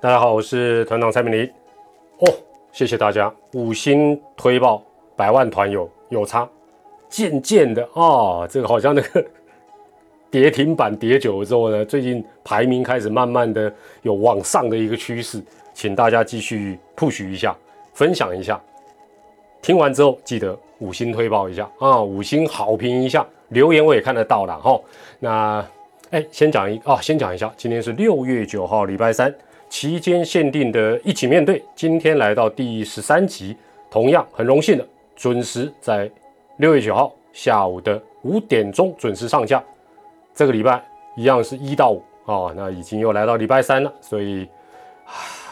大家好，我是团长蔡明黎。哦，谢谢大家五星推爆百万团友有差，渐渐的啊，这个好像那个跌停板跌久了之后呢，最近排名开始慢慢的有往上的一个趋势，请大家继续 push 一下，分享一下。听完之后记得五星推爆一下啊，五星好评一下，留言我也看得到了哈。那哎，先讲一啊，先讲一下，今天是六月九号，礼拜三。期间限定的一起面对，今天来到第十三集，同样很荣幸的准时在六月九号下午的五点钟准时上架。这个礼拜一样是一到五啊，那已经又来到礼拜三了，所以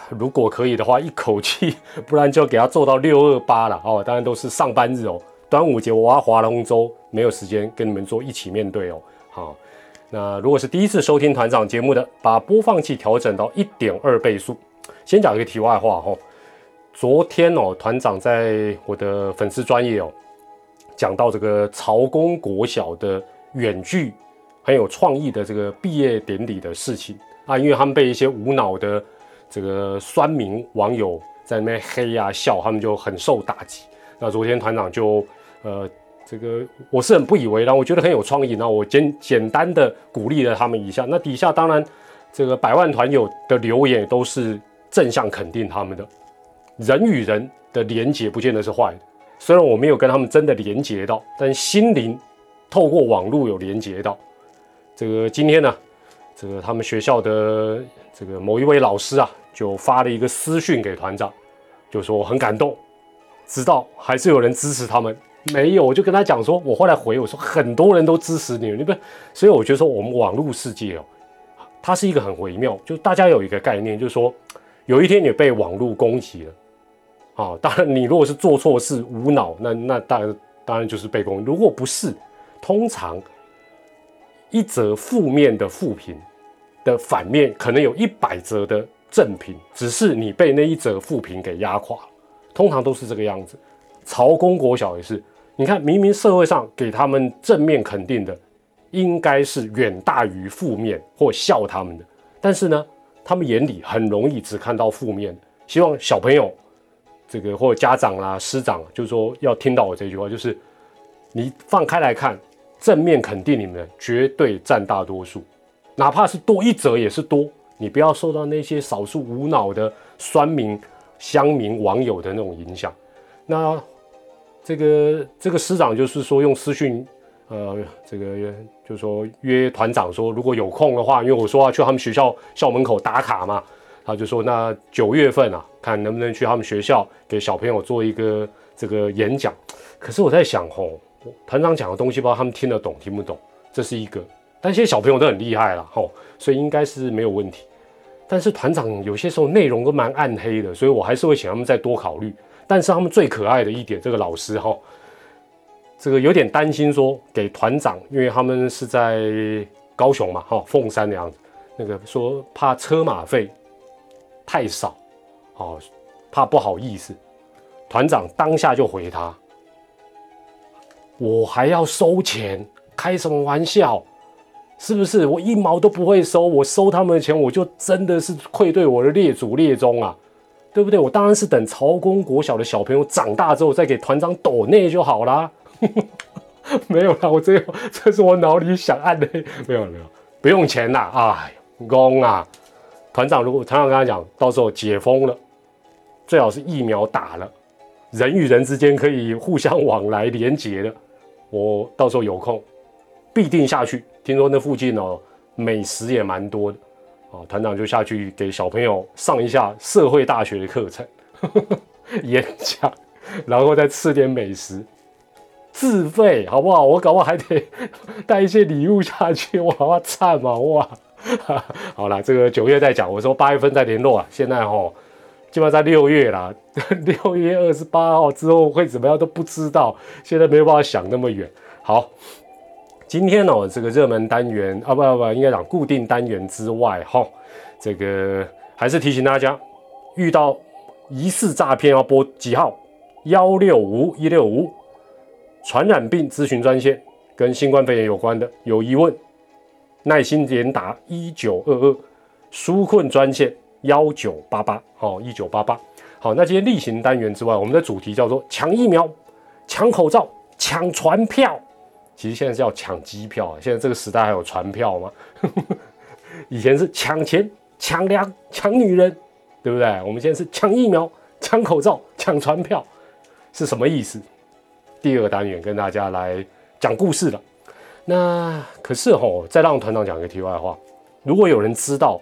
如果可以的话，一口气，不然就给他做到六二八了哦。当然都是上班日哦，端午节我要划龙舟，没有时间跟你们做一起面对哦。那如果是第一次收听团长节目的，把播放器调整到一点二倍速。先讲一个题外话哈，昨天哦，团长在我的粉丝专业哦，讲到这个曹公国小的远距很有创意的这个毕业典礼的事情啊，因为他们被一些无脑的这个酸民网友在那边黑呀笑，他们就很受打击。那昨天团长就呃。这个我是很不以为然，我觉得很有创意。那我简简单的鼓励了他们一下。那底下当然，这个百万团友的留言都是正向肯定他们的。人与人的连接不见得是坏的，虽然我没有跟他们真的连接到，但心灵透过网络有连接到。这个今天呢，这个他们学校的这个某一位老师啊，就发了一个私讯给团长，就说很感动，知道还是有人支持他们。没有，我就跟他讲说，我后来回我说，很多人都支持你，你不，所以我觉得说，我们网络世界哦，它是一个很微妙，就大家有一个概念，就是说，有一天你被网络攻击了，啊，当然你如果是做错事无脑，那那当然当然就是被攻，如果不是，通常一则负面的负评的反面，可能有一百则的正评，只是你被那一则负评给压垮，通常都是这个样子。曹公国小也是。你看，明明社会上给他们正面肯定的，应该是远大于负面或笑他们的，但是呢，他们眼里很容易只看到负面。希望小朋友，这个或家长啦、师长，就是说要听到我这句话，就是你放开来看，正面肯定你们绝对占大多数，哪怕是多一折也是多。你不要受到那些少数无脑的酸民、乡民、网友的那种影响。那。这个这个师长就是说用私讯，呃，这个就说约团长说如果有空的话，因为我说要去他们学校校门口打卡嘛，他就说那九月份啊，看能不能去他们学校给小朋友做一个这个演讲。可是我在想吼，团长讲的东西不知道他们听得懂听不懂，这是一个。但现在小朋友都很厉害了吼，所以应该是没有问题。但是团长有些时候内容都蛮暗黑的，所以我还是会请他们再多考虑。但是他们最可爱的一点，这个老师哈，这个有点担心说给团长，因为他们是在高雄嘛，哈，凤山那样子，那个说怕车马费太少，哦，怕不好意思。团长当下就回他：“我还要收钱？开什么玩笑？是不是？我一毛都不会收，我收他们的钱，我就真的是愧对我的列祖列宗啊！”对不对？我当然是等曹公国小的小朋友长大之后再给团长抖内就好啦。没有啦，我这这是我脑里想按的，没有没有，不用钱啦。哎，公啊，团长如果团长跟他讲，到时候解封了，最好是疫苗打了，人与人之间可以互相往来连接的，我到时候有空必定下去。听说那附近哦，美食也蛮多的。啊，团长就下去给小朋友上一下社会大学的课程 演讲，然后再吃点美食，自费好不好？我搞不好还得带一些礼物下去，我好惨嘛哇！好了，这个九月再讲，我说八月份再联络啊。现在哈，基本上在六月啦，六月二十八号之后会怎么样都不知道，现在没有办法想那么远。好。今天呢，这个热门单元啊，不不不，应该讲固定单元之外，哈，这个还是提醒大家，遇到疑似诈骗要拨几号？幺六五一六五，传染病咨询专线，跟新冠肺炎有关的有疑问，耐心连打一九二二，纾困专线幺九八八，好，一九八八。好，那今天例行单元之外，我们的主题叫做抢疫苗、抢口罩、抢船票。其实现在是要抢机票啊！现在这个时代还有船票吗？以前是抢钱、抢粮、抢女人，对不对？我们现在是抢疫苗、抢口罩、抢船票，是什么意思？第二个单元跟大家来讲故事了。那可是吼，再让团长讲一个题外话：如果有人知道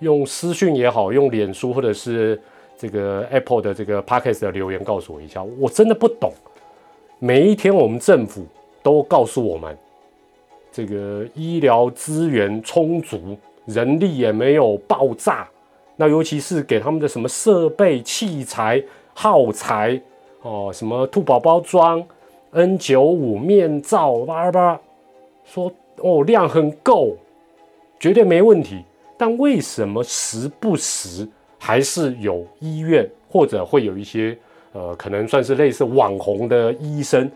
用私讯也好，用脸书或者是这个 Apple 的这个 Podcast 的留言告诉我一下，我真的不懂。每一天我们政府都告诉我们，这个医疗资源充足，人力也没有爆炸。那尤其是给他们的什么设备、器材、耗材。哦，什么兔宝宝装 N 九五面罩，叭叭，说哦量很够，绝对没问题。但为什么时不时还是有医院或者会有一些呃，可能算是类似网红的医生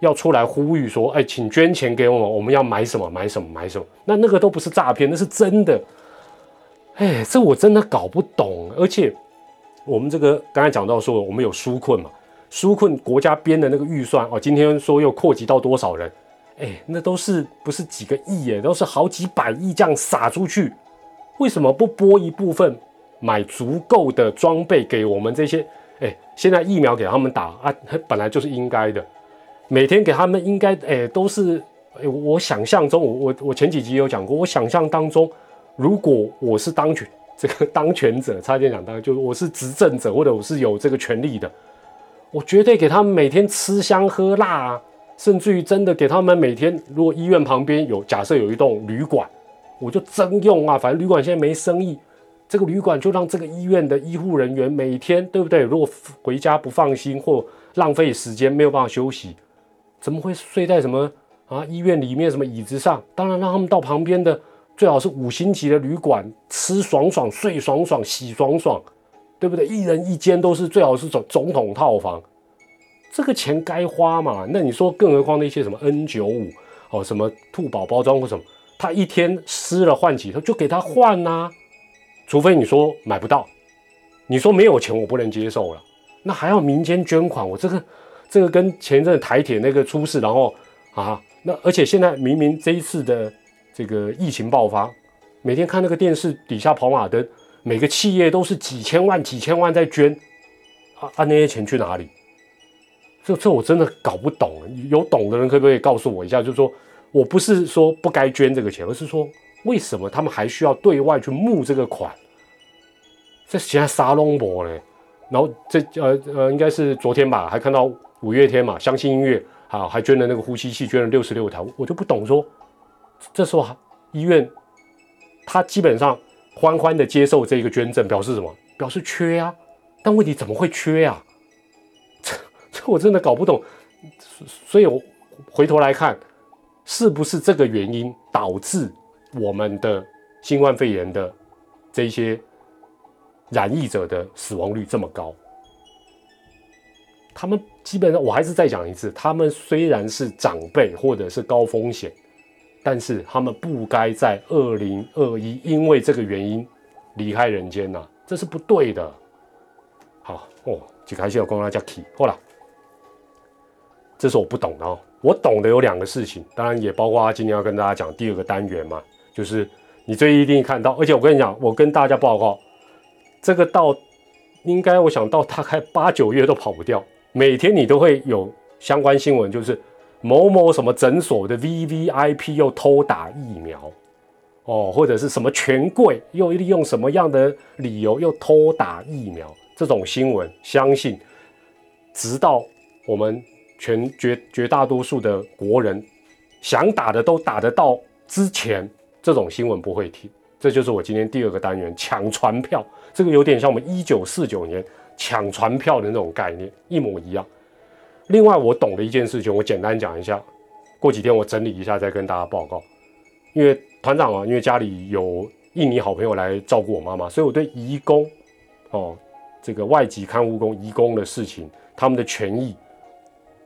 要出来呼吁说，哎，请捐钱给我们，我们要买什么买什么买什么？那那个都不是诈骗，那是真的。哎，这我真的搞不懂。而且我们这个刚才讲到说，我们有纾困嘛。纾困国家编的那个预算哦，今天说又扩及到多少人？哎，那都是不是几个亿耶，都是好几百亿这样撒出去。为什么不拨一部分买足够的装备给我们这些？哎，现在疫苗给他们打啊，本来就是应该的。每天给他们应该哎，都是哎，我想象中，我我我前几集有讲过，我想象当中，如果我是当权 这个当权者，差点讲当，就是我是执政者或者我是有这个权利的。我绝对给他们每天吃香喝辣啊，甚至于真的给他们每天，如果医院旁边有假设有一栋旅馆，我就征用啊，反正旅馆现在没生意，这个旅馆就让这个医院的医护人员每天，对不对？如果回家不放心或浪费时间没有办法休息，怎么会睡在什么啊医院里面什么椅子上？当然让他们到旁边的最好是五星级的旅馆，吃爽爽，睡爽爽，洗爽爽。对不对？一人一间都是最好是总总统套房，这个钱该花嘛？那你说，更何况那些什么 N 九五哦，什么兔宝包装或什么，他一天湿了换几套，就给他换呐。除非你说买不到，你说没有钱，我不能接受了。那还要民间捐款，我这个这个跟前一阵台铁那个出事，然后啊，那而且现在明明这一次的这个疫情爆发，每天看那个电视底下跑马灯。每个企业都是几千万、几千万在捐，啊啊，那些钱去哪里？这这我真的搞不懂。有懂的人可不可以告诉我一下？就是说我不是说不该捐这个钱，而是说为什么他们还需要对外去募这个款？这现在沙龙博呢？然后这呃呃，应该是昨天吧，还看到五月天嘛，相信音乐啊，还捐了那个呼吸器，捐了六十六台。我就不懂说，这时候医院他基本上。欢欢的接受这个捐赠，表示什么？表示缺啊！但问题怎么会缺啊？这这我真的搞不懂。所以我回头来看，是不是这个原因导致我们的新冠肺炎的这些染疫者的死亡率这么高？他们基本上，我还是再讲一次，他们虽然是长辈或者是高风险。但是他们不该在二零二一因为这个原因离开人间呐，这是不对的。好哦，就开始要跟大家提，好了，这是我不懂的哦。我懂的有两个事情，当然也包括他今天要跟大家讲第二个单元嘛，就是你最一定看到，而且我跟你讲，我跟大家报告，这个到应该我想到大概八九月都跑不掉，每天你都会有相关新闻，就是。某某什么诊所的 V V I P 又偷打疫苗，哦，或者是什么权贵又利用什么样的理由又偷打疫苗？这种新闻，相信直到我们全绝绝大多数的国人想打的都打得到之前，这种新闻不会停。这就是我今天第二个单元抢船票，这个有点像我们一九四九年抢船票的那种概念，一模一样。另外，我懂的一件事情，我简单讲一下。过几天我整理一下，再跟大家报告。因为团长啊，因为家里有印尼好朋友来照顾我妈妈，所以我对移工哦，这个外籍看护工移工的事情，他们的权益，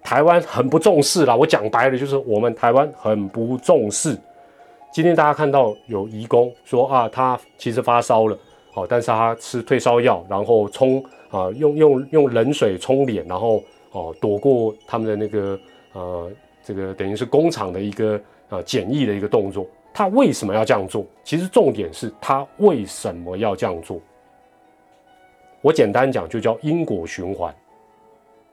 台湾很不重视啦。我讲白了，就是我们台湾很不重视。今天大家看到有移工说啊，他其实发烧了，好，但是他吃退烧药，然后冲啊，用用用冷水冲脸，然后哦躲过他们的那个呃这个等于是工厂的一个呃简易的一个动作。他为什么要这样做？其实重点是他为什么要这样做。我简单讲，就叫因果循环。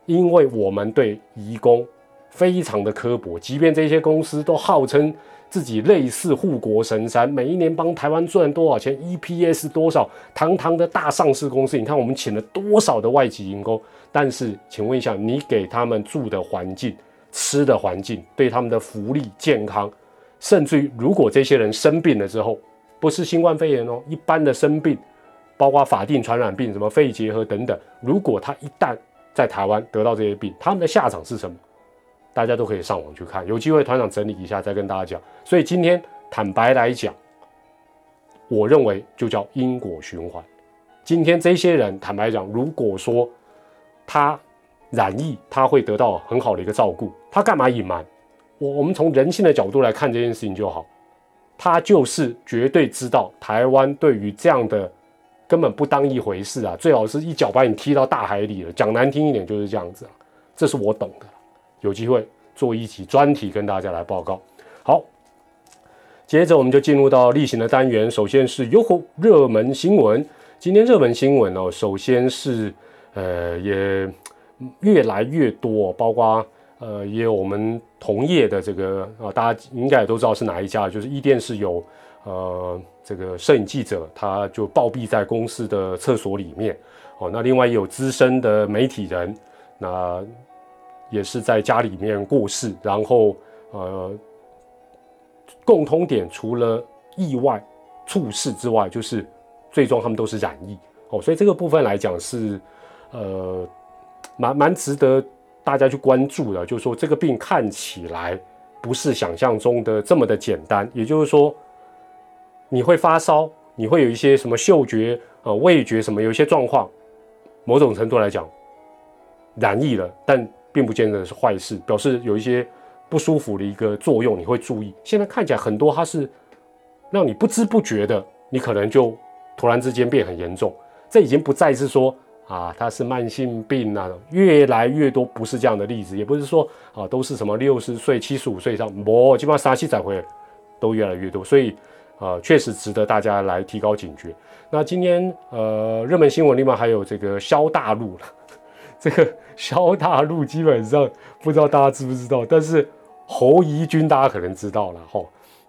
因为我们对移工非常的刻薄，即便这些公司都号称自己类似护国神山，每一年帮台湾赚多少钱，EPS 多少，堂堂的大上市公司，你看我们请了多少的外籍员工，但是请问一下，你给他们住的环境、吃的环境，对他们的福利、健康。甚至于，如果这些人生病了之后，不是新冠肺炎哦，一般的生病，包括法定传染病，什么肺结核等等，如果他一旦在台湾得到这些病，他们的下场是什么？大家都可以上网去看，有机会团长整理一下再跟大家讲。所以今天坦白来讲，我认为就叫因果循环。今天这些人坦白讲，如果说他染疫，他会得到很好的一个照顾，他干嘛隐瞒？我我们从人性的角度来看这件事情就好，他就是绝对知道台湾对于这样的根本不当一回事啊，最好是一脚把你踢到大海里了。讲难听一点就是这样子，这是我懂的。有机会做一期专题跟大家来报告。好，接着我们就进入到例行的单元，首先是优酷热门新闻。今天热门新闻哦，首先是呃也越来越多，包括。呃，也有我们同业的这个啊，大家应该也都知道是哪一家，就是一电是有呃这个摄影记者，他就暴毙在公司的厕所里面。哦，那另外也有资深的媒体人，那也是在家里面过世。然后呃，共通点除了意外猝死之外，就是最终他们都是染疫。哦，所以这个部分来讲是呃蛮蛮值得。大家去关注的，就是说这个病看起来不是想象中的这么的简单。也就是说，你会发烧，你会有一些什么嗅觉、呃味觉什么有一些状况，某种程度来讲染疫了，但并不见得是坏事，表示有一些不舒服的一个作用，你会注意。现在看起来很多它是让你不知不觉的，你可能就突然之间变很严重，这已经不再是说。啊，它是慢性病啊，越来越多不是这样的例子，也不是说啊都是什么六十岁、七十五岁以上，不，基本上三七载回都越来越多，所以啊，确实值得大家来提高警觉。那今天呃热门新闻另外还有这个萧大陆了，这个萧大陆基本上不知道大家知不知道，但是侯怡君大家可能知道了哈。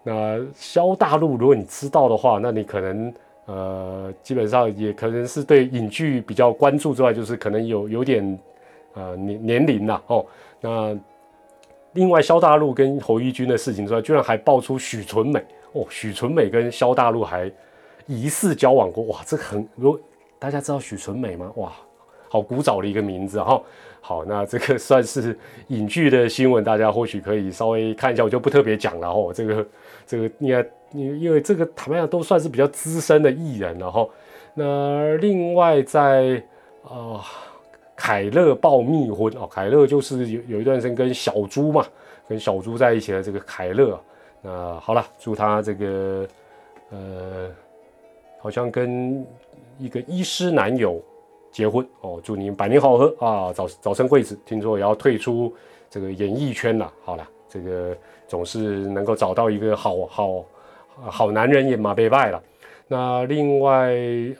那萧大陆如果你知道的话，那你可能。呃，基本上也可能是对影剧比较关注之外，就是可能有有点呃年年龄啦哦。那另外，萧大陆跟侯怡君的事情之外，居然还爆出许纯美哦，许纯美跟萧大陆还疑似交往过哇，这很如大家知道许纯美吗？哇，好古早的一个名字哈。好，那这个算是影剧的新闻，大家或许可以稍微看一下，我就不特别讲了哦。这个这个应该。因因为这个坦白讲都算是比较资深的艺人了哈。那另外在啊凯乐报密婚哦，凯乐就是有有一段时间跟小猪嘛，跟小猪在一起的这个凯乐。那好了，祝他这个呃好像跟一个医师男友结婚哦，祝您百年好合啊，早早生贵子。听说也要退出这个演艺圈了。好了，这个总是能够找到一个好好。好男人也马被拜了。那另外，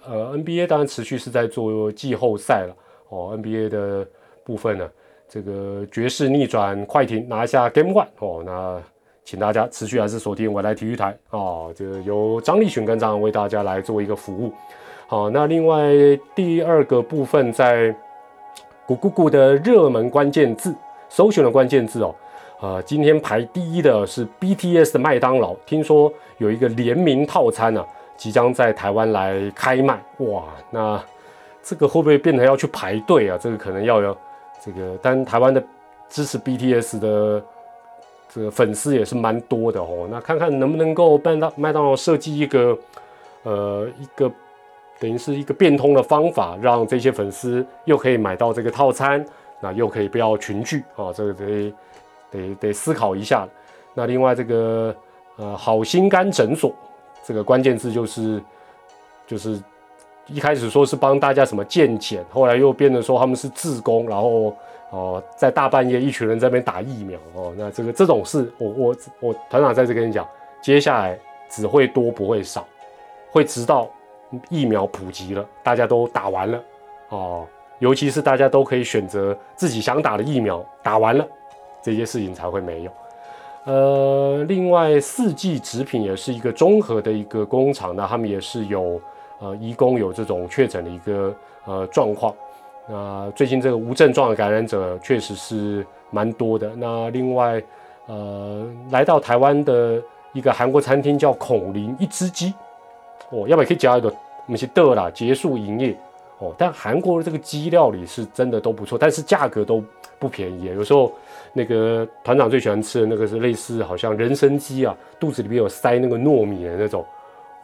呃，NBA 当然持续是在做季后赛了。哦，NBA 的部分呢，这个爵士逆转快艇拿下 Game One。哦，那请大家持续还是锁定未来体育台啊，这个由张立群跟张为大家来做一个服务。好，那另外第二个部分在咕咕咕的热门关键字搜寻的关键字哦。呃，今天排第一的是 BTS 的麦当劳，听说有一个联名套餐呢，即将在台湾来开卖。哇，那这个会不会变成要去排队啊？这个可能要有这个，但台湾的支持 BTS 的这个粉丝也是蛮多的哦。那看看能不能够办到麦当劳设计一个呃一个等于是一个变通的方法，让这些粉丝又可以买到这个套餐，那又可以不要群聚啊，这个得。得得思考一下。那另外这个呃好心肝诊所，这个关键字就是就是一开始说是帮大家什么健检，后来又变成说他们是自工，然后哦，在大半夜一群人在那边打疫苗哦，那这个这种事，我我我团长在这跟你讲，接下来只会多不会少，会直到疫苗普及了，大家都打完了哦，尤其是大家都可以选择自己想打的疫苗，打完了，这些事情才会没有。呃，另外四季食品也是一个综合的一个工厂，那他们也是有呃，移工有这种确诊的一个呃状况。那最近这个无症状的感染者确实是蛮多的。那另外呃，来到台湾的一个韩国餐厅叫孔林一只鸡，哦，要不要可以加一个那些的啦，结束营业哦。但韩国的这个鸡料理是真的都不错，但是价格都不便宜，有时候。那个团长最喜欢吃的那个是类似好像人参鸡啊，肚子里面有塞那个糯米的那种，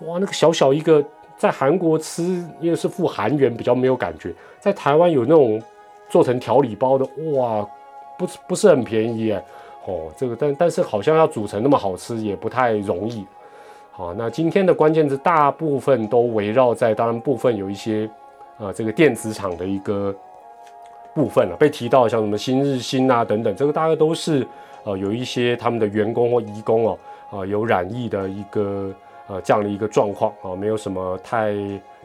哇，那个小小一个，在韩国吃因为是付韩元比较没有感觉，在台湾有那种做成调理包的，哇，不不是很便宜哎，哦，这个但但是好像要煮成那么好吃也不太容易，好，那今天的关键字大部分都围绕在，当然部分有一些啊这个电子厂的一个。部分了被提到像什么新日新啊等等，这个大概都是呃有一些他们的员工或义工哦啊有染疫的一个呃这样的一个状况啊，没有什么太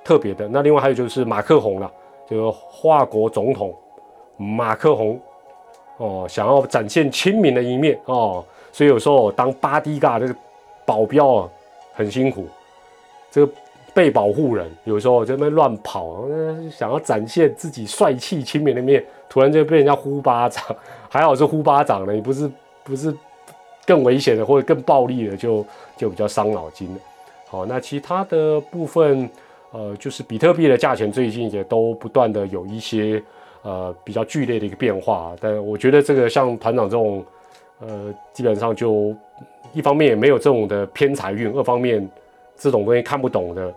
特别的。那另外还有就是马克宏了，这个华国总统马克宏哦，想要展现亲民的一面哦，所以有时候当巴迪嘎这个保镖啊很辛苦，这个。被保护人有时候在那边乱跑，想要展现自己帅气亲民的面，突然就被人家呼巴掌，还好是呼巴掌的，你不是不是更危险的或者更暴力的，就就比较伤脑筋了。好，那其他的部分，呃，就是比特币的价钱最近也都不断的有一些呃比较剧烈的一个变化，但我觉得这个像团长这种，呃，基本上就一方面也没有这种的偏财运，二方面这种东西看不懂的。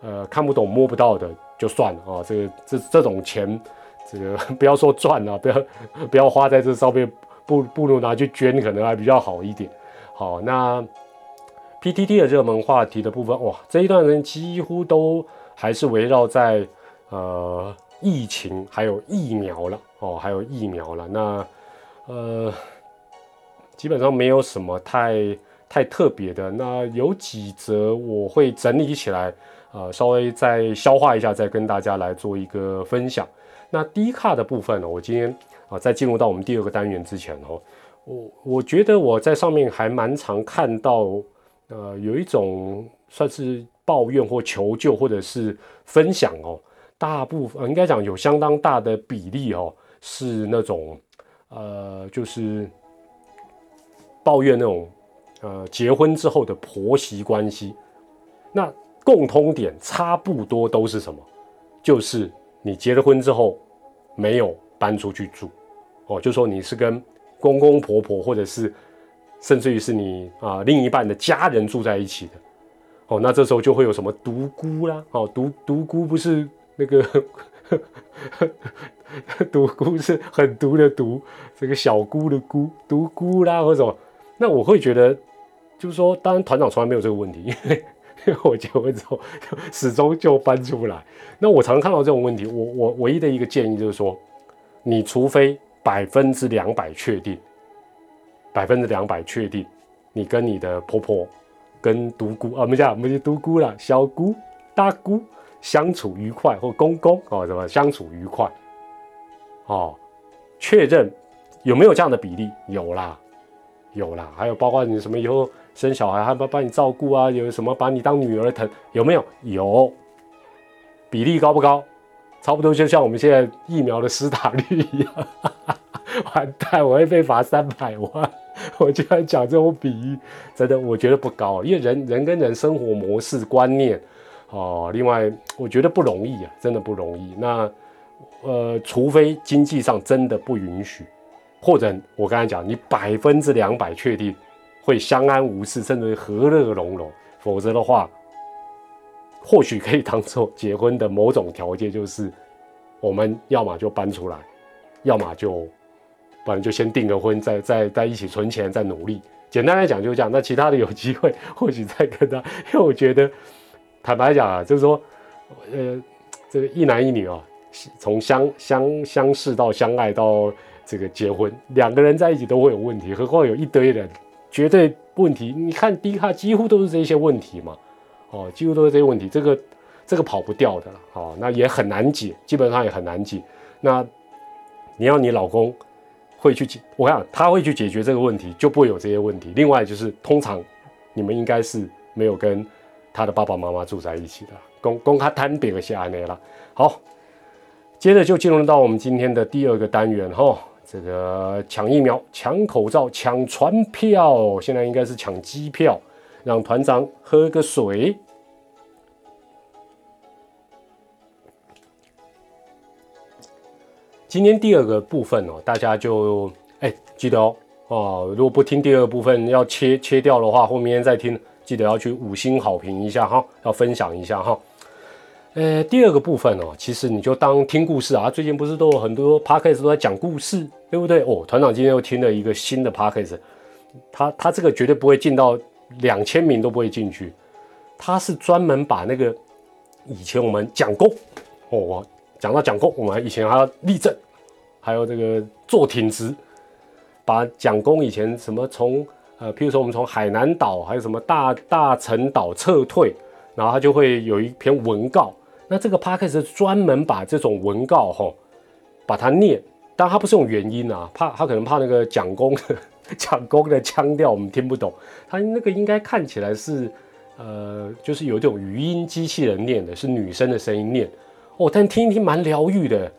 呃，看不懂摸不到的就算了啊，这个这这种钱，这个不要说赚了，不要不要花在这上面，不不如拿去捐，可能还比较好一点。好，那 PTT 的热门话题的部分，哇，这一段人几乎都还是围绕在呃疫情，还有疫苗了哦，还有疫苗了。那呃，基本上没有什么太太特别的。那有几则我会整理起来。呃，稍微再消化一下，再跟大家来做一个分享。那低卡的部分呢，我今天啊，在进入到我们第二个单元之前哦，我我觉得我在上面还蛮常看到，呃，有一种算是抱怨或求救或者是分享哦，大部分应该讲有相当大的比例哦，是那种呃，就是抱怨那种呃结婚之后的婆媳关系，那。共通点差不多都是什么？就是你结了婚之后没有搬出去住，哦，就说你是跟公公婆婆或者是甚至于是你啊另一半的家人住在一起的，哦，那这时候就会有什么独孤啦，哦，独独孤不是那个 独孤是很毒的毒，这个小姑的姑独孤啦或者，那我会觉得就是说，当然团长从来没有这个问题，因为因为。我结婚之后，始终就搬出来。那我常看到这种问题，我我唯一的一个建议就是说，你除非百分之两百确定，百分之两百确定，你跟你的婆婆、跟独姑啊，我们讲我们就独姑了，小姑、大姑相处愉快，或公公哦，什么相处愉快，哦，确认有没有这样的比例？有啦，有啦，还有包括你什么以后。生小孩还帮帮你照顾啊？有什么把你当女儿疼？有没有？有，比例高不高？差不多就像我们现在疫苗的施打率一样。完蛋，我会被罚三百万。我居然讲这种比喻，真的我觉得不高，因为人人跟人生活模式观念哦，另外我觉得不容易啊，真的不容易。那呃，除非经济上真的不允许，或者我刚才讲，你百分之两百确定。会相安无事，甚至于和乐融融。否则的话，或许可以当做结婚的某种条件，就是我们要么就搬出来，要么就不然就先订个婚，再再再一起存钱，再努力。简单来讲就是这样。那其他的有机会，或许再跟他。因为我觉得，坦白讲啊，就是说，呃，这个一男一女啊，从相相相识到相爱到这个结婚，两个人在一起都会有问题，何况有一堆人，绝对问题。你看低卡几乎都是这些问题嘛，哦，几乎都是这些问题，这个这个跑不掉的了，哦，那也很难解，基本上也很难解。那你要你老公会去解，我想他会去解决这个问题，就不会有这些问题。另外就是通常你们应该是没有跟他的爸爸妈妈住在一起的。公公他摊别个下来了，好，接着就进入到我们今天的第二个单元哈，这个抢疫苗、抢口罩、抢船票，现在应该是抢机票，让团长喝个水。今天第二个部分哦，大家就哎记得哦哦，如果不听第二个部分要切切掉的话，或明天再听，记得要去五星好评一下哈，要分享一下哈。呃，第二个部分哦，其实你就当听故事啊。最近不是都有很多 podcast 都在讲故事，对不对？哦，团长今天又听了一个新的 podcast，他他这个绝对不会进到两千名都不会进去，他是专门把那个以前我们讲功哦，讲到讲功，我们以前还要立正，还有这个坐挺直，把讲功以前什么从呃，譬如说我们从海南岛还有什么大大陈岛撤退，然后他就会有一篇文告。那这个 p a c k a g e 专门把这种文告哈，把它念，但他不是用原音啊，怕他可能怕那个讲功讲功的腔调我们听不懂，他那个应该看起来是呃，就是有这种语音机器人念的，是女生的声音念哦，但听一听蛮疗愈的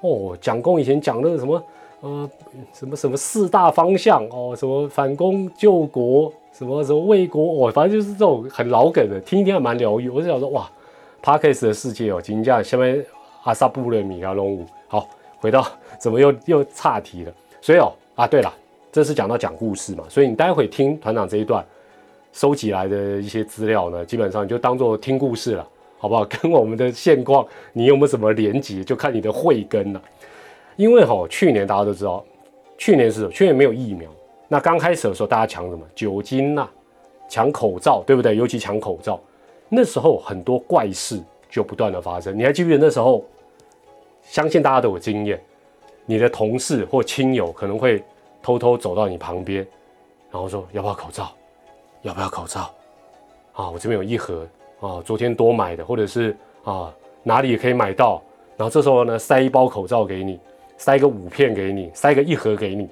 哦。蒋公以前讲那个什么呃什么什么四大方向哦，什么反攻救国，什么什么为国哦，反正就是这种很老梗的，听一听还蛮疗愈。我就想说哇。Parkes 的世界哦，金价下面阿萨布勒米亚龙五，好，回到怎么又又岔题了？所以哦啊，对了，这是讲到讲故事嘛，所以你待会听团长这一段收集来的一些资料呢，基本上就当做听故事了，好不好？跟我们的现况你有没有什么连结？就看你的慧根了。因为哈，去年大家都知道，去年是去年没有疫苗，那刚开始的时候大家抢什么酒精呐，抢口罩，对不对？尤其抢口罩。那时候很多怪事就不断的发生，你还记不记得那时候？相信大家都有经验，你的同事或亲友可能会偷偷走到你旁边，然后说要不要口罩？要不要口罩？啊，我这边有一盒啊，昨天多买的，或者是啊哪里也可以买到。然后这时候呢，塞一包口罩给你，塞个五片给你，塞个一盒给你。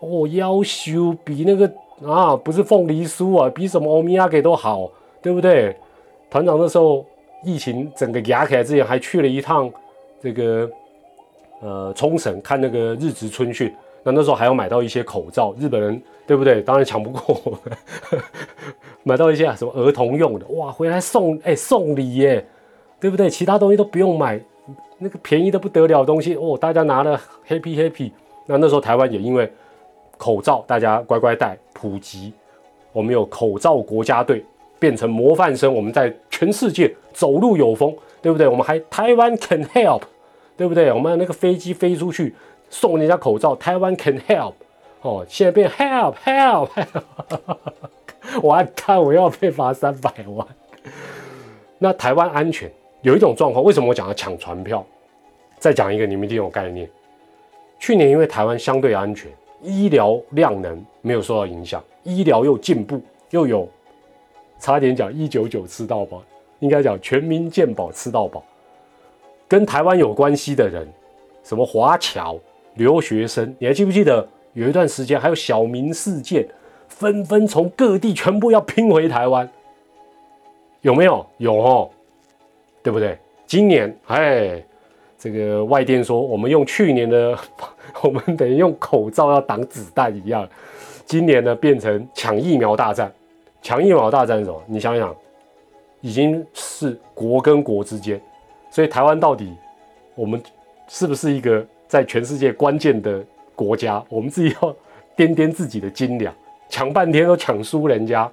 哦，要求比那个啊不是凤梨酥啊，比什么欧米茄给都好，对不对？团长那时候疫情整个压起来之前，还去了一趟这个呃冲绳看那个日职春训。那那时候还要买到一些口罩，日本人对不对？当然抢不过我们，买到一些什么儿童用的，哇，回来送哎送礼耶，对不对？其他东西都不用买，那个便宜的不得了东西哦，大家拿了 happy happy。那那时候台湾也因为口罩，大家乖乖戴，普及，我们有口罩国家队。变成模范生，我们在全世界走路有风，对不对？我们还台湾 can help，对不对？我们那个飞机飞出去送人家口罩，台湾 can help，哦，现在变 help help，我还看我要被罚三百万。那台湾安全有一种状况，为什么我讲要抢船票？再讲一个，你们一定有概念。去年因为台湾相对安全，医疗量能没有受到影响，医疗又进步，又有。差点讲一九九吃到饱，应该讲全民健保吃到饱。跟台湾有关系的人，什么华侨、留学生，你还记不记得有一段时间还有小民事件，纷纷从各地全部要拼回台湾，有没有？有哦，对不对？今年哎，这个外电说我们用去年的，我们等于用口罩要挡子弹一样，今年呢变成抢疫苗大战。抢疫苗大战是什么？你想想，已经是国跟国之间，所以台湾到底我们是不是一个在全世界关键的国家？我们自己要掂掂自己的斤两，抢半天都抢输人家。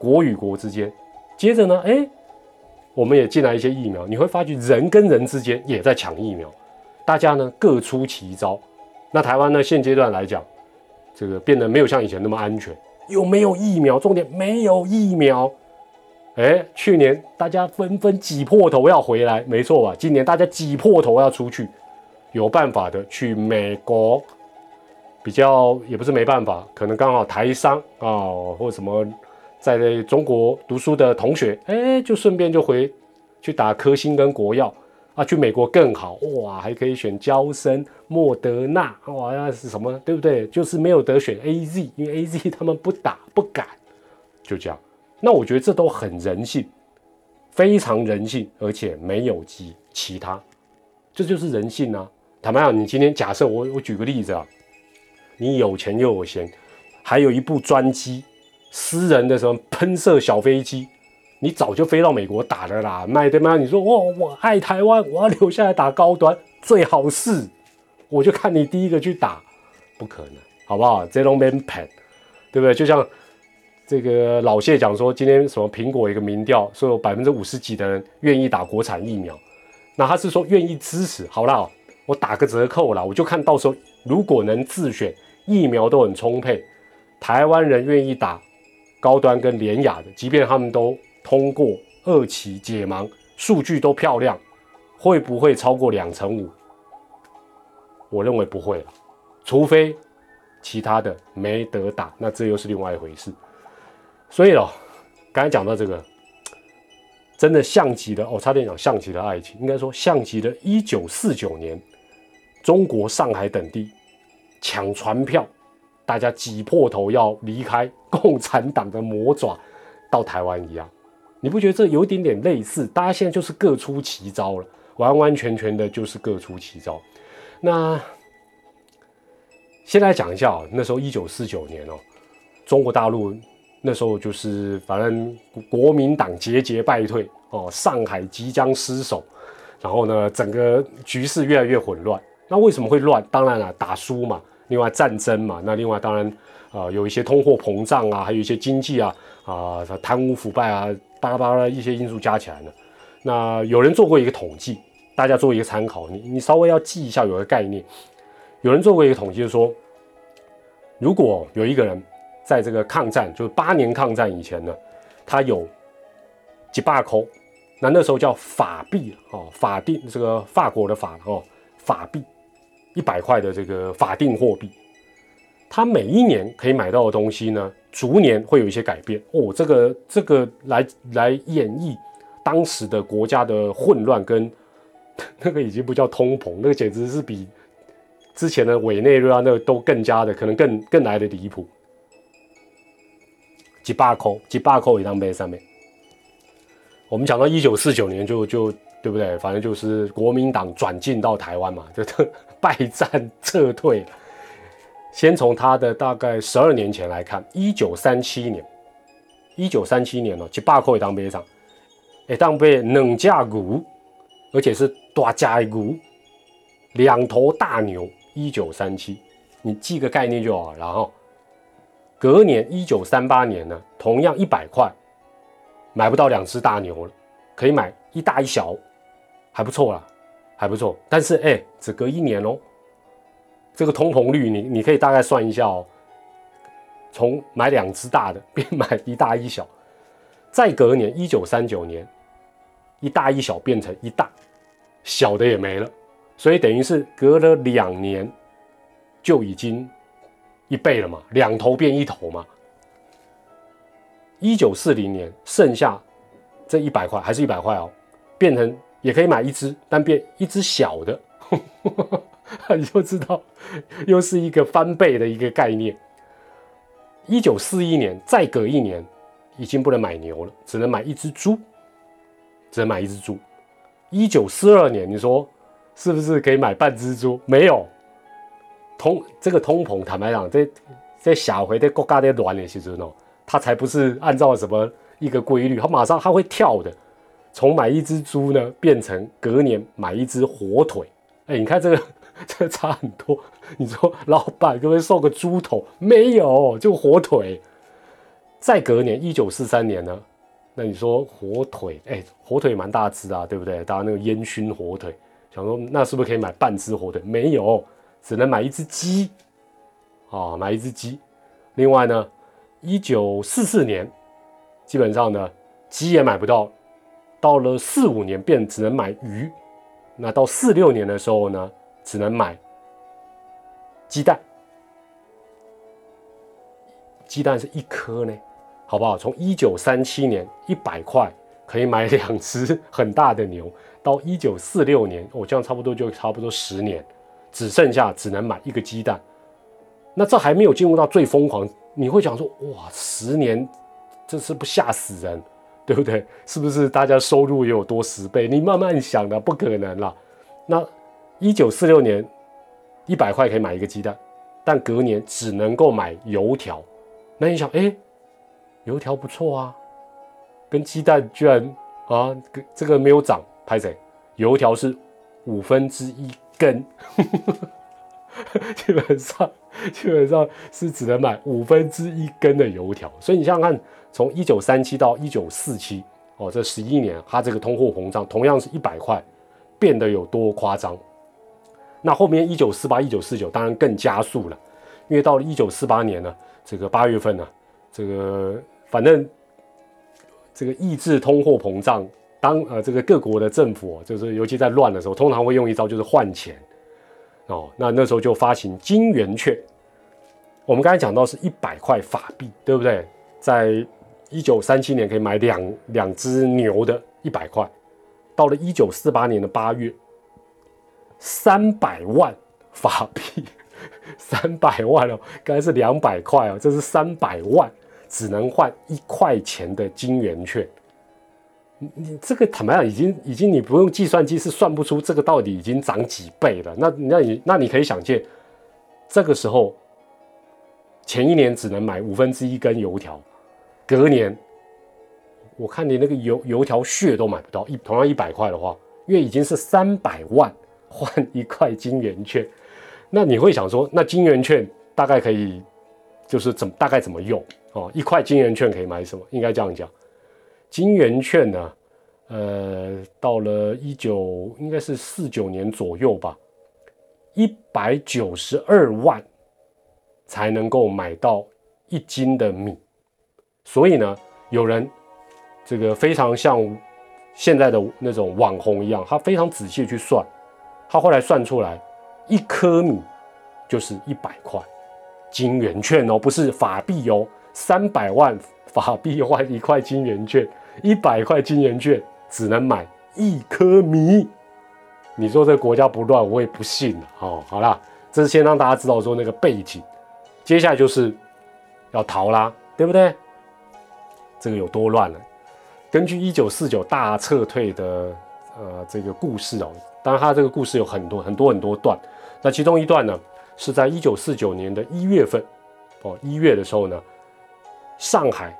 国与国之间，接着呢，哎，我们也进来一些疫苗，你会发觉人跟人之间也在抢疫苗，大家呢各出奇招。那台湾呢，现阶段来讲，这个变得没有像以前那么安全。有没有疫苗？重点没有疫苗，哎，去年大家纷纷挤破头要回来，没错吧？今年大家挤破头要出去，有办法的去美国，比较也不是没办法，可能刚好台商啊，或什么在中国读书的同学，哎，就顺便就回去打科兴跟国药啊，去美国更好哇，还可以选交生、莫德纳哇，那是什么？对不对？就是没有得选 A Z，因为 A Z 他们不打不敢，就这样。那我觉得这都很人性，非常人性，而且没有其其他，这就是人性啊！坦白讲，你今天假设我我举个例子啊，你有钱又有闲，还有一部专机，私人的什么喷射小飞机，你早就飞到美国打了啦，卖对吗？你说哇，我爱台湾，我要留下来打高端，最好是我就看你第一个去打，不可能，好不好？这 man pen，对不对？就像。这个老谢讲说，今天什么苹果一个民调说有百分之五十几的人愿意打国产疫苗，那他是说愿意支持。好啦，我打个折扣啦，我就看到时候如果能自选疫苗都很充沛，台湾人愿意打高端跟廉雅的，即便他们都通过二期解盲，数据都漂亮，会不会超过两成五？我认为不会了，除非其他的没得打，那这又是另外一回事。所以哦，刚才讲到这个，真的像极了哦，差点讲像极了爱情，应该说像极了一九四九年中国上海等地抢船票，大家挤破头要离开共产党的魔爪到台湾一样。你不觉得这有一点点类似？大家现在就是各出奇招了，完完全全的就是各出奇招。那先来讲一下哦，那时候一九四九年哦，中国大陆。那时候就是反正国民党节节败退哦，上海即将失守，然后呢，整个局势越来越混乱。那为什么会乱？当然了，打输嘛，另外战争嘛，那另外当然啊，有一些通货膨胀啊，还有一些经济啊啊贪污腐败啊，巴拉巴拉一些因素加起来呢。那有人做过一个统计，大家做一个参考，你你稍微要记一下有个概念。有人做过一个统计，就是说，如果有一个人。在这个抗战，就是八年抗战以前呢，他有几把扣，那那时候叫法币哦，法定这个法国的法哦，法币一百块的这个法定货币，他每一年可以买到的东西呢，逐年会有一些改变哦。这个这个来来演绎当时的国家的混乱跟 那个已经不叫通膨，那个简直是比之前的委内瑞拉那个都更加的可能更更来的离谱。几把扣，几把扣一张杯上面。我们讲到一九四九年，就就对不对？反正就是国民党转进到台湾嘛，就 败战撤退。先从他的大概十二年前来看，一九三七年，一九三七年哦，几把扣一张杯上，一当杯冷架股，而且是大价股，两头大牛。一九三七，你记个概念就好，然后。隔年一九三八年呢，同样一百块，买不到两只大牛了，可以买一大一小，还不错啦，还不错。但是哎，只隔一年哦，这个通膨率你你可以大概算一下哦，从买两只大的 变买一大一小，再隔年一九三九年，一大一小变成一大，小的也没了，所以等于是隔了两年就已经。一倍了嘛，两头变一头嘛。一九四零年剩下这一百块还是一百块哦，变成也可以买一只，但变一只小的，你就知道又是一个翻倍的一个概念。一九四一年再隔一年，已经不能买牛了，只能买一只猪，只能买一只猪。一九四二年，你说是不是可以买半只猪？没有。通这个通膨，坦白讲，在在下回在国家的乱的时候呢，它才不是按照什么一个规律，它马上它会跳的，从买一只猪呢变成隔年买一只火腿。哎，你看这个这差很多。你说老板可不可以送个猪头？没有，就火腿。再隔年一九四三年呢，那你说火腿，哎，火腿蛮大只啊，对不对？大家那个烟熏火腿，想说那是不是可以买半只火腿？没有。只能买一只鸡，啊，买一只鸡。另外呢，一九四四年，基本上呢，鸡也买不到。到了四五年，便只能买鱼。那到四六年的时候呢，只能买鸡蛋。鸡蛋是一颗呢，好不好？从一九三七年一百块可以买两只很大的牛，到一九四六年，哦，这样差不多就差不多十年，只剩下只能买一个鸡蛋。那这还没有进入到最疯狂，你会想说，哇，十年，这是不吓死人？对不对？是不是大家收入也有多十倍？你慢慢想的，不可能啦。那一九四六年，一百块可以买一个鸡蛋，但隔年只能够买油条。那你想，哎，油条不错啊，跟鸡蛋居然啊，这个没有涨，拍谁？油条是五分之一根，基本上基本上是只能买五分之一根的油条。所以你想想看。从一九三七到一九四七，哦，这十一年，它这个通货膨胀同样是一百块，变得有多夸张？那后面一九四八、一九四九当然更加速了，因为到了一九四八年呢，这个八月份呢，这个反正这个抑制通货膨胀，当呃这个各国的政府，就是尤其在乱的时候，通常会用一招就是换钱哦，那那时候就发行金圆券。我们刚才讲到是一百块法币，对不对？在一九三七年可以买两两只牛的一百块，到了一九四八年的八月，三百万法币，三百万哦，刚才是两百块哦，这是三百万，只能换一块钱的金圆券。你你这个坦白讲，已经已经你不用计算机是算不出这个到底已经涨几倍了。那那你那你可以想见，这个时候前一年只能买五分之一根油条。隔年，我看你那个油油条屑都买不到，一同样一百块的话，因为已经是三百万换一块金圆券，那你会想说，那金圆券大概可以就是怎大概怎么用哦？一块金圆券可以买什么？应该这样讲，金圆券呢，呃，到了一九应该是四九年左右吧，一百九十二万才能够买到一斤的米。所以呢，有人这个非常像现在的那种网红一样，他非常仔细去算，他后来算出来，一颗米就是一百块金圆券哦，不是法币哦，三百万法币换一块金圆券，一百块金圆券只能买一颗米。你说这国家不乱，我也不信了哦。好啦，这是先让大家知道说那个背景，接下来就是要逃啦，对不对？这个有多乱了？根据一九四九大撤退的呃这个故事哦，当然它这个故事有很多很多很多段。那其中一段呢，是在一九四九年的一月份哦，一月的时候呢，上海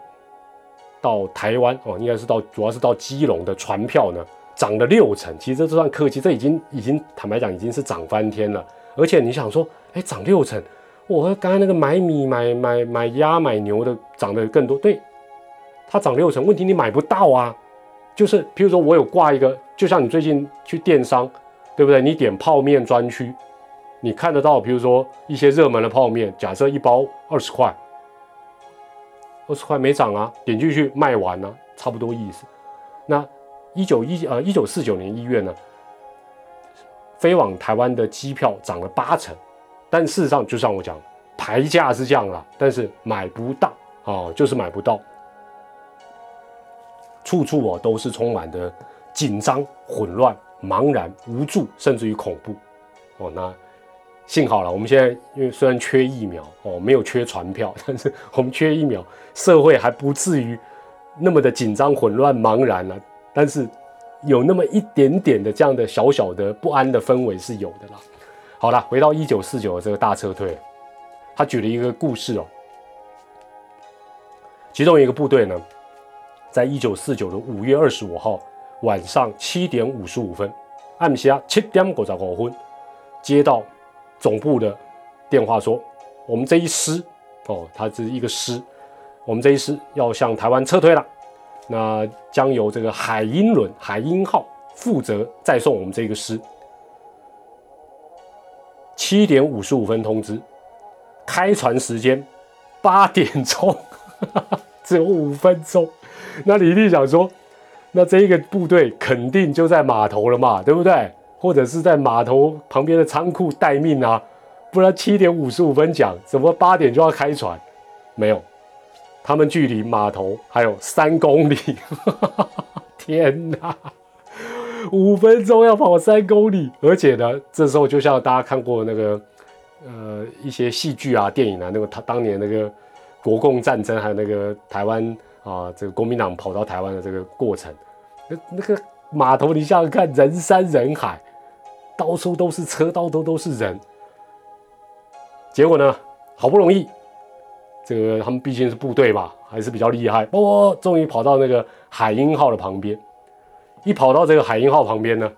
到台湾哦，应该是到主要是到基隆的船票呢涨了六成。其实这算客气，这已经已经坦白讲已经是涨翻天了。而且你想说，哎，涨六成，我和刚才那个买米买买买鸭买牛的涨得更多，对。它涨六成，问题你买不到啊！就是，譬如说我有挂一个，就像你最近去电商，对不对？你点泡面专区，你看得到，比如说一些热门的泡面，假设一包二十块，二十块没涨啊，点进去卖完了，差不多意思。那一九一呃一九四九年一月呢，飞往台湾的机票涨了八成，但事实上就像我讲，牌价是这样了，但是买不到啊，就是买不到。处处哦都是充满的紧张、混乱、茫然、无助，甚至于恐怖哦。那幸好了，我们现在因为虽然缺疫苗哦，没有缺船票，但是我们缺疫苗，社会还不至于那么的紧张、混乱、茫然了。但是有那么一点点的这样的小小的不安的氛围是有的啦。好了，回到一九四九这个大撤退，他举了一个故事哦，其中一个部队呢。在一九四九的五月二十五号晚上七点五十五分，暗下七点五十五分，接到总部的电话说，我们这一师哦，他是一个师，我们这一师要向台湾撤退了，那将由这个海鹰轮海鹰号负责再送我们这个师。七点五十五分通知，开船时间八点钟，只有五分钟。那你一定想说，那这一个部队肯定就在码头了嘛，对不对？或者是在码头旁边的仓库待命啊？不然七点五十五分讲，怎么八点就要开船？没有，他们距离码头还有三公里。天哪，五分钟要跑三公里，而且呢，这时候就像大家看过那个呃一些戏剧啊、电影啊，那个他当年那个国共战争，还有那个台湾啊，这个国民党跑到台湾的这个过程，那那个码头，你想想看，人山人海，到处都是车，到处都是人。结果呢？好不容易，这个他们毕竟是部队嘛，还是比较厉害。哦，终于跑到那个海鹰号的旁边。一跑到这个海鹰号旁边呢，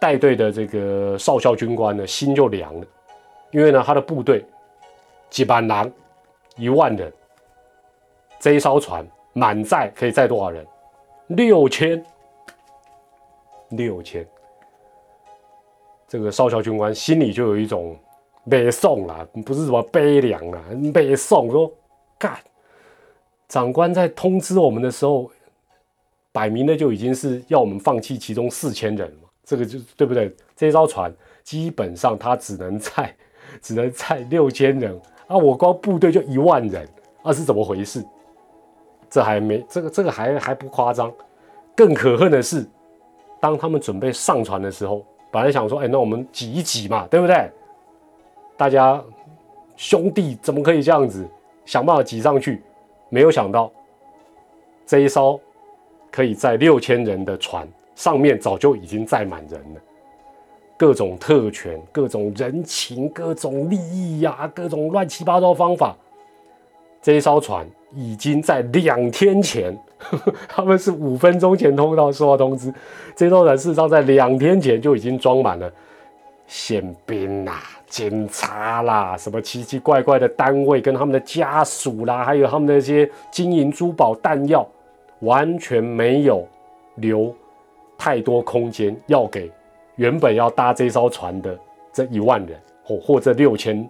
带队的这个少校军官呢，心就凉了，因为呢，他的部队几班狼一万人，这一艘船满载可以载多少人？六千，六千。这个少校军官心里就有一种。北宋啦，不是什么悲凉啦，北宋说干，长官在通知我们的时候，摆明的就已经是要我们放弃其中四千人嘛，这个就对不对？这艘船基本上它只能载，只能载六千人啊，我光部队就一万人，啊是怎么回事？这还没这个这个还还不夸张，更可恨的是，当他们准备上船的时候，本来想说，哎，那我们挤一挤嘛，对不对？大家兄弟怎么可以这样子想办法挤上去？没有想到这一艘可以载六千人的船上面早就已经载满人了，各种特权、各种人情、各种利益呀，各种乱七八糟方法。这一艘船已经在两天前，呵 呵他们是五分钟前通到收到通知，这艘船事实上在两天前就已经装满了。宪兵啦、警察啦，什么奇奇怪怪的单位跟他们的家属啦，还有他们那些金银珠宝、弹药，完全没有留太多空间要给原本要搭这艘船的这一万人或或这六千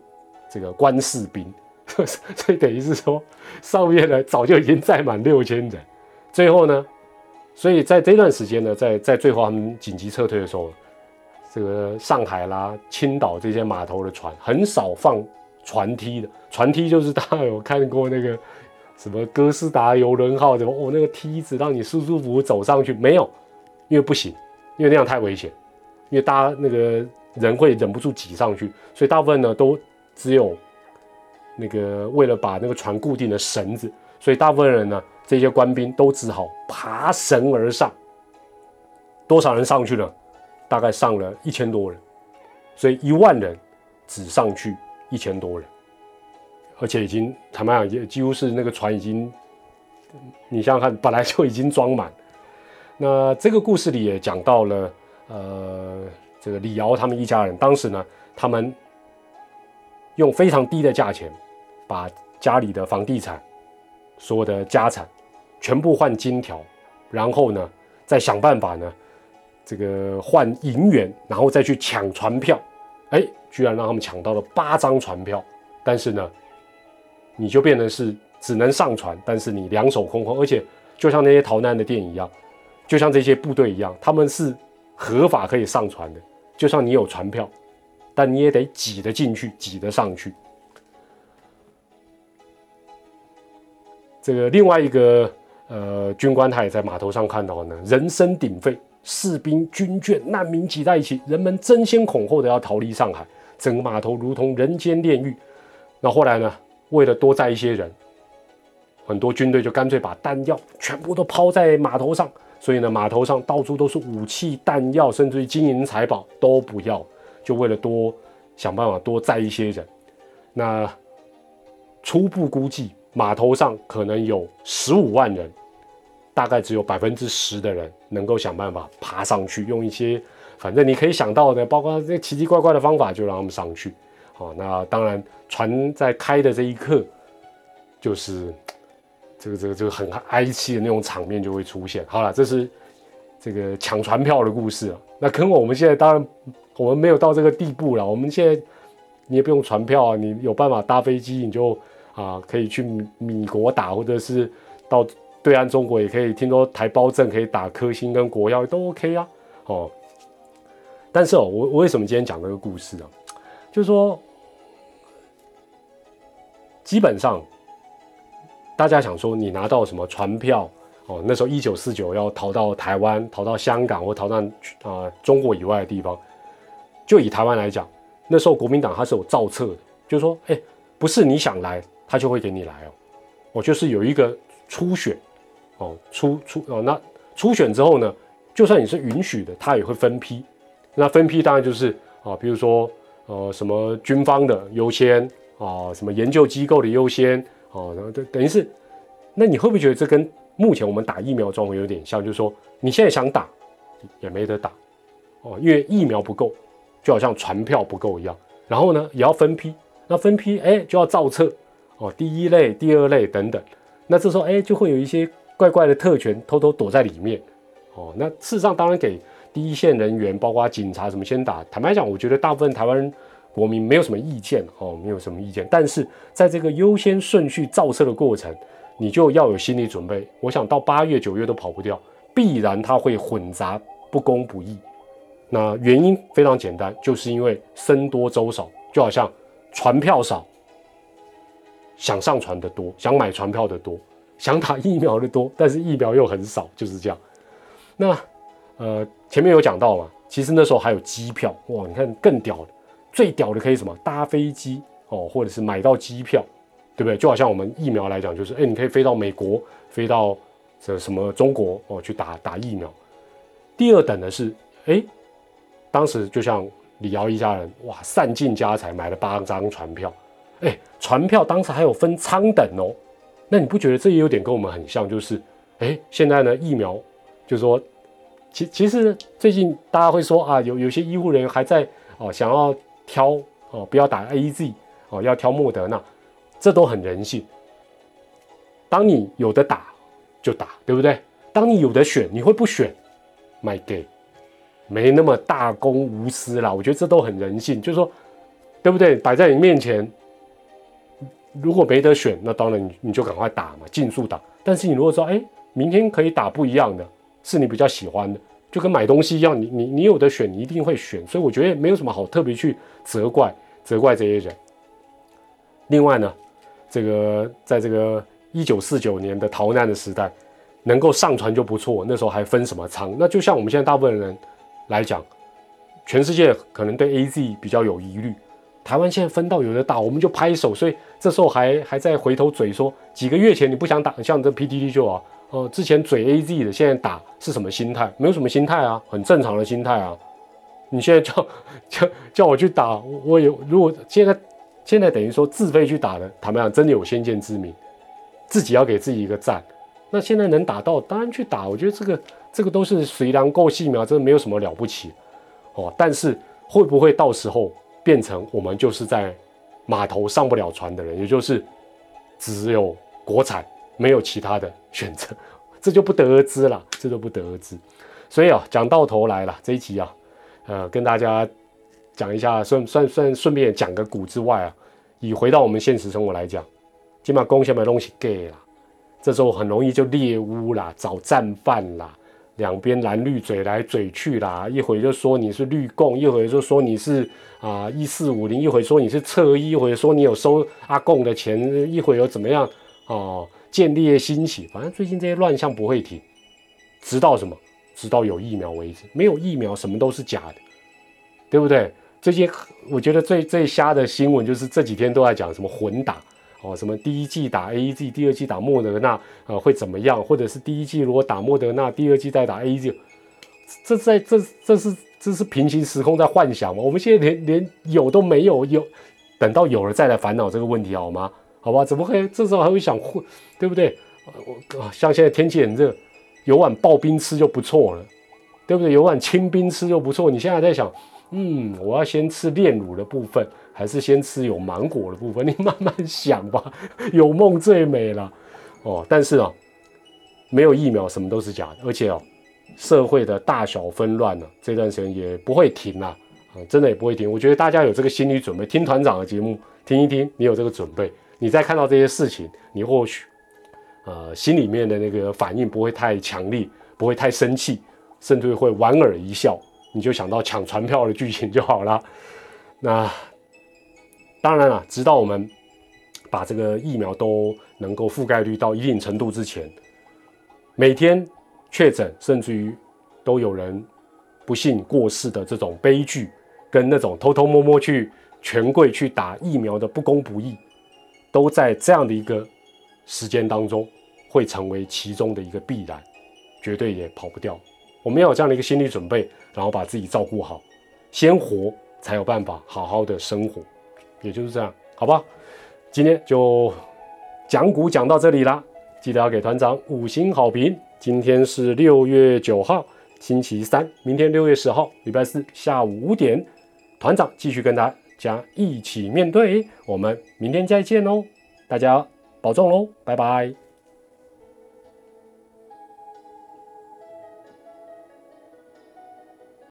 这个官士兵，所以等于是说上面呢早就已经载满六千人，最后呢，所以在这段时间呢，在在最后他们紧急撤退的时候。这个上海啦、青岛这些码头的船很少放船梯的，船梯就是大家有看过那个什么哥斯达游轮号什么哦，那个梯子让你舒舒服服走上去，没有，因为不行，因为那样太危险，因为大家那个人会忍不住挤上去，所以大部分呢都只有那个为了把那个船固定的绳子，所以大部分人呢这些官兵都只好爬绳而上，多少人上去了？大概上了一千多人，所以一万人只上去一千多人，而且已经坦白讲，也几乎是那个船已经，你想想看，本来就已经装满。那这个故事里也讲到了，呃，这个李瑶他们一家人，当时呢，他们用非常低的价钱把家里的房地产、所有的家产全部换金条，然后呢，再想办法呢。这个换银元，然后再去抢船票，哎，居然让他们抢到了八张船票。但是呢，你就变成是只能上船，但是你两手空空。而且就像那些逃难的店一样，就像这些部队一样，他们是合法可以上船的。就像你有船票，但你也得挤得进去，挤得上去。这个另外一个呃军官，他也在码头上看到呢，人声鼎沸。士兵、军眷、难民挤在一起，人们争先恐后的要逃离上海，整个码头如同人间炼狱。那后来呢？为了多载一些人，很多军队就干脆把弹药全部都抛在码头上。所以呢，码头上到处都是武器、弹药，甚至于金银财宝都不要，就为了多想办法多载一些人。那初步估计，码头上可能有十五万人。大概只有百分之十的人能够想办法爬上去，用一些反正你可以想到的，包括这奇奇怪怪的方法，就让他们上去。好，那当然船在开的这一刻，就是这个这个这个很哀戚的那种场面就会出现。好了，这是这个抢船票的故事啊。那跟我们现在当然我们没有到这个地步了。我们现在你也不用船票啊，你有办法搭飞机，你就啊可以去米国打，或者是到。对岸中国也可以，听说台胞证可以打科兴跟国药都 OK 啊，哦。但是哦，我我为什么今天讲这个故事啊？就是说，基本上大家想说，你拿到什么船票哦？那时候一九四九要逃到台湾、逃到香港或逃到啊中国以外的地方，就以台湾来讲，那时候国民党它是有造册的，就是说，哎，不是你想来，他就会给你来哦。我就是有一个初选哦，初初哦，那初选之后呢，就算你是允许的，他也会分批。那分批当然就是啊，比如说呃什么军方的优先啊，什么研究机构的优先啊，然后等等于是，那你会不会觉得这跟目前我们打疫苗状况有点像？就是说你现在想打也没得打哦，因为疫苗不够，就好像船票不够一样。然后呢也要分批，那分批哎就要造册哦，第一类、第二类等等。那这时候哎就会有一些怪怪的特权偷偷躲在里面哦。那事实上当然给。第一线人员，包括警察，什么先打？坦白讲，我觉得大部分台湾国民没有什么意见哦，没有什么意见。但是在这个优先顺序造车的过程，你就要有心理准备。我想到八月、九月都跑不掉，必然它会混杂、不公不义。那原因非常简单，就是因为僧多粥少，就好像船票少，想上船的多，想买船票的多，想打疫苗的多，但是疫苗又很少，就是这样。那。呃，前面有讲到嘛，其实那时候还有机票哇，你看更屌的，最屌的可以什么搭飞机哦，或者是买到机票，对不对？就好像我们疫苗来讲，就是哎，你可以飞到美国，飞到这什么中国哦去打打疫苗。第二等的是，哎，当时就像李瑶一家人哇，散尽家财买了八张船票，哎，船票当时还有分舱等哦，那你不觉得这也有点跟我们很像？就是哎，现在呢疫苗就是说。其其实最近大家会说啊，有有些医护人员还在哦，想要挑哦，不要打 A Z 哦，要挑莫德纳，这都很人性。当你有的打就打，对不对？当你有的选，你会不选？My gay，没那么大公无私啦。我觉得这都很人性，就是说，对不对？摆在你面前，如果没得选，那当然你你就赶快打嘛，尽速打。但是你如果说，哎，明天可以打不一样的。是你比较喜欢的，就跟买东西一样，你你你有的选，你一定会选，所以我觉得没有什么好特别去责怪责怪这些人。另外呢，这个在这个一九四九年的逃难的时代，能够上船就不错。那时候还分什么舱？那就像我们现在大部分人来讲，全世界可能对 A Z 比较有疑虑，台湾现在分到有的打，我们就拍手。所以这时候还还在回头嘴说，几个月前你不想打，像这 P D D 就啊。哦，之前嘴 A Z 的，现在打是什么心态？没有什么心态啊，很正常的心态啊。你现在叫 叫叫我去打，我有如果现在现在等于说自费去打的，坦白讲真的有先见之明，自己要给自己一个赞。那现在能打到，当然去打。我觉得这个这个都是随良够细苗，真的没有什么了不起哦。但是会不会到时候变成我们就是在码头上不了船的人，也就是只有国产？没有其他的选择，这就不得而知了，这就不得而知。所以啊，讲到头来了，这一集啊，呃，跟大家讲一下，算算算顺便讲个股之外啊，以回到我们现实生活来讲，起码贡献的东西给了，这时候很容易就猎污啦，找战犯啦，两边蓝绿嘴来嘴去啦，一会就说你是绿共，一会就说你是啊一四五零，一会说你是侧翼，一会说你有收阿共的钱，一会又怎么样哦？建立兴起，反正最近这些乱象不会停，直到什么？直到有疫苗为止。没有疫苗，什么都是假的，对不对？这些我觉得最最瞎的新闻就是这几天都在讲什么混打哦，什么第一季打 A Z，第二季打莫德纳，呃，会怎么样？或者是第一季如果打莫德纳，第二季再打 A Z，这在这这是这是平行时空在幻想吗？我们现在连连有都没有，有等到有了再来烦恼这个问题好吗？好吧，怎么会这时候还会想混，对不对？我像现在天气很热，有碗刨冰吃就不错了，对不对？有碗清冰吃就不错。你现在在想，嗯，我要先吃炼乳的部分，还是先吃有芒果的部分？你慢慢想吧，有梦最美了。哦，但是啊，没有疫苗，什么都是假的。而且哦，社会的大小纷乱呢，这段时间也不会停啊，啊，真的也不会停。我觉得大家有这个心理准备，听团长的节目，听一听，你有这个准备。你再看到这些事情，你或许呃心里面的那个反应不会太强烈，不会太生气，甚至会莞尔一笑，你就想到抢船票的剧情就好了。那当然了，直到我们把这个疫苗都能够覆盖率到一定程度之前，每天确诊，甚至于都有人不幸过世的这种悲剧，跟那种偷偷摸摸去权贵去打疫苗的不公不义，都在这样的一个时间当中会成为其中的一个必然，绝对也跑不掉。我们要有这样的一个心理准备，然后把自己照顾好，先活才有办法好好的生活。也就是这样，好吧？今天就讲股讲到这里啦，记得要给团长五星好评。今天是六月九号，星期三，明天六月十号，礼拜四下午五点，团长继续跟大家一起面对。我们明天再见喽，大家保重喽，拜拜。